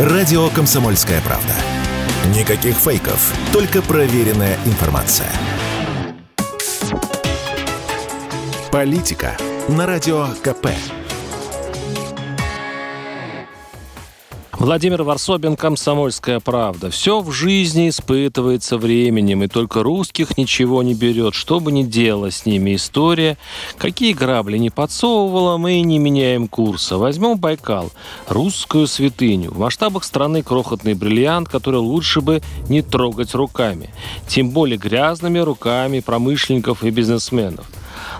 Радио «Комсомольская правда». Никаких фейков, только проверенная информация. Политика на Радио КП. Владимир Варсобин, «Комсомольская правда». Все в жизни испытывается временем, и только русских ничего не берет. Что бы ни делала с ними история, какие грабли не подсовывала, мы не меняем курса. Возьмем Байкал, русскую святыню. В масштабах страны крохотный бриллиант, который лучше бы не трогать руками. Тем более грязными руками промышленников и бизнесменов.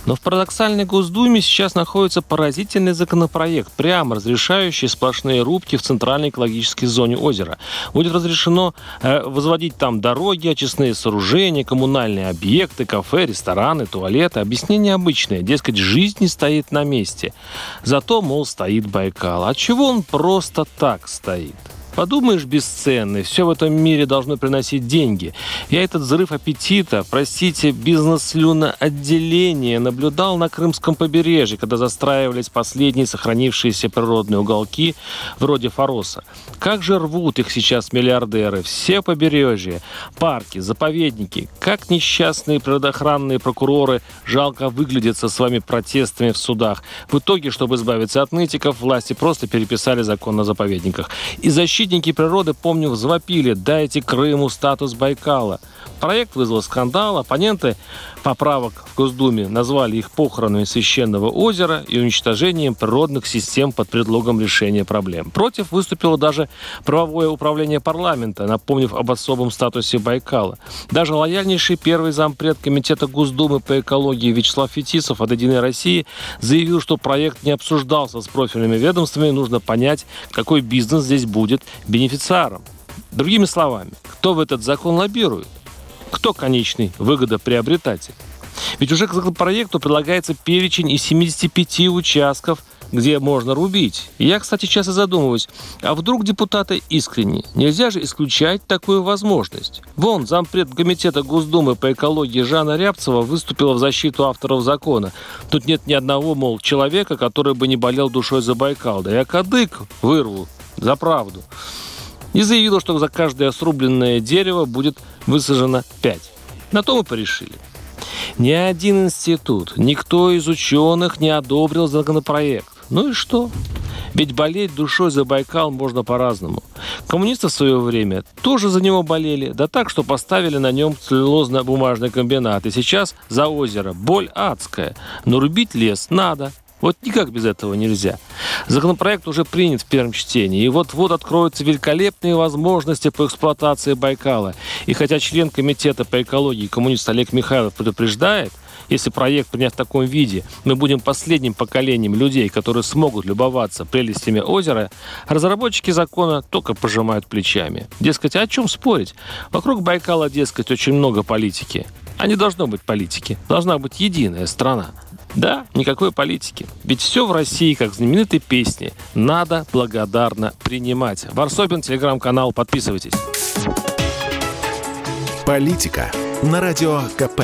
Но в парадоксальной Госдуме сейчас находится поразительный законопроект, прямо разрешающий сплошные рубки в центральной экологической зоне озера. Будет разрешено э, возводить там дороги, очистные сооружения, коммунальные объекты, кафе, рестораны, туалеты. Объяснение обычное. Дескать, жизнь не стоит на месте. Зато, мол, стоит Байкал. А чего он просто так стоит? Подумаешь, бесценный, все в этом мире должно приносить деньги. Я этот взрыв аппетита, простите, бизнес-слюноотделение наблюдал на Крымском побережье, когда застраивались последние сохранившиеся природные уголки вроде Фароса. Как же рвут их сейчас миллиардеры, все побережья, парки, заповедники. Как несчастные природоохранные прокуроры жалко выглядят со своими протестами в судах. В итоге, чтобы избавиться от нытиков, власти просто переписали закон о заповедниках. И защитить Защитники природы, помню, взвопили «дайте Крыму статус Байкала». Проект вызвал скандал, оппоненты поправок в Госдуме назвали их похоронами священного озера и уничтожением природных систем под предлогом решения проблем. Против выступило даже правовое управление парламента, напомнив об особом статусе Байкала. Даже лояльнейший первый зампред Комитета Госдумы по экологии Вячеслав Фетисов от «Единой России» заявил, что проект не обсуждался с профильными ведомствами, нужно понять, какой бизнес здесь будет бенефициаром. Другими словами, кто в этот закон лоббирует? Кто конечный выгодоприобретатель? Ведь уже к законопроекту предлагается перечень из 75 участков, где можно рубить. Я, кстати, часто задумываюсь, а вдруг депутаты искренне? Нельзя же исключать такую возможность. Вон, зампред комитета Госдумы по экологии Жанна Рябцева выступила в защиту авторов закона. Тут нет ни одного, мол, человека, который бы не болел душой за Байкал. Да я кадык вырву за правду и заявила, что за каждое срубленное дерево будет высажено 5. На то мы порешили. Ни один институт, никто из ученых не одобрил законопроект. Ну и что? Ведь болеть душой за Байкал можно по-разному. Коммунисты в свое время тоже за него болели, да так, что поставили на нем целлюлозно-бумажный комбинат. И сейчас за озеро боль адская. Но рубить лес надо. Вот никак без этого нельзя. Законопроект уже принят в первом чтении, и вот-вот откроются великолепные возможности по эксплуатации Байкала. И хотя член Комитета по экологии коммунист Олег Михайлов предупреждает, если проект принят в таком виде, мы будем последним поколением людей, которые смогут любоваться прелестями озера, разработчики закона только пожимают плечами. Дескать, а о чем спорить? Вокруг Байкала, дескать, очень много политики. А не должно быть политики. Должна быть единая страна. Да, никакой политики. Ведь все в России, как в знаменитой песне, надо благодарно принимать. Варсобин, телеграм-канал, подписывайтесь. Политика на радио КП.